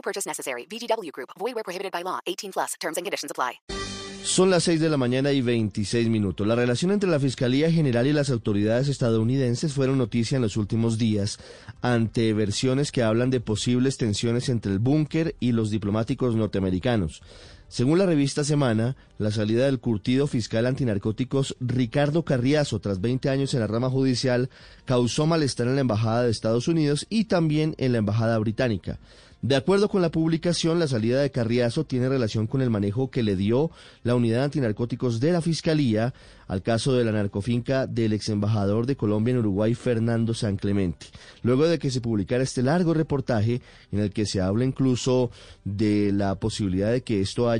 No purchase necessary. VGW Group. Void where prohibited by law. 18 plus. Terms and conditions apply. Son las 6 de la mañana y 26 minutos. La relación entre la Fiscalía General y las autoridades estadounidenses fueron noticia en los últimos días ante versiones que hablan de posibles tensiones entre el búnker y los diplomáticos norteamericanos. Según la revista Semana, la salida del curtido fiscal antinarcóticos Ricardo Carriazo tras 20 años en la rama judicial causó malestar en la Embajada de Estados Unidos y también en la Embajada británica. De acuerdo con la publicación, la salida de Carriazo tiene relación con el manejo que le dio la unidad antinarcóticos de la Fiscalía al caso de la narcofinca del ex embajador de Colombia en Uruguay, Fernando San Clemente. Luego de que se publicara este largo reportaje en el que se habla incluso de la posibilidad de que esto haya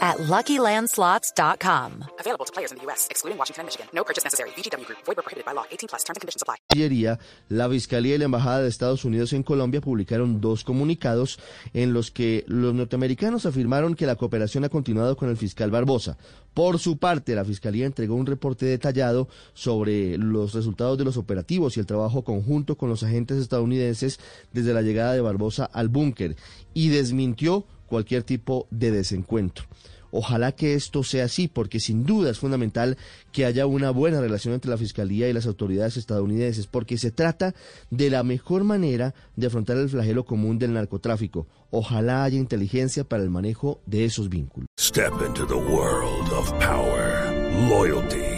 at LuckyLandSlots.com. Available to players in the U.S., excluding Washington and Michigan. No purchase necessary. VGW Group. Void prohibited by law. 18 plus. Terms and conditions apply. La Fiscalía y la Embajada de Estados Unidos en Colombia publicaron dos comunicados en los que los norteamericanos afirmaron que la cooperación ha continuado con el fiscal Barbosa. Por su parte, la Fiscalía entregó un reporte detallado sobre los resultados de los operativos y el trabajo conjunto con los agentes estadounidenses desde la llegada de Barbosa al búnker y desmintió cualquier tipo de desencuentro. Ojalá que esto sea así, porque sin duda es fundamental que haya una buena relación entre la Fiscalía y las autoridades estadounidenses, porque se trata de la mejor manera de afrontar el flagelo común del narcotráfico. Ojalá haya inteligencia para el manejo de esos vínculos. Step into the world of power, loyalty,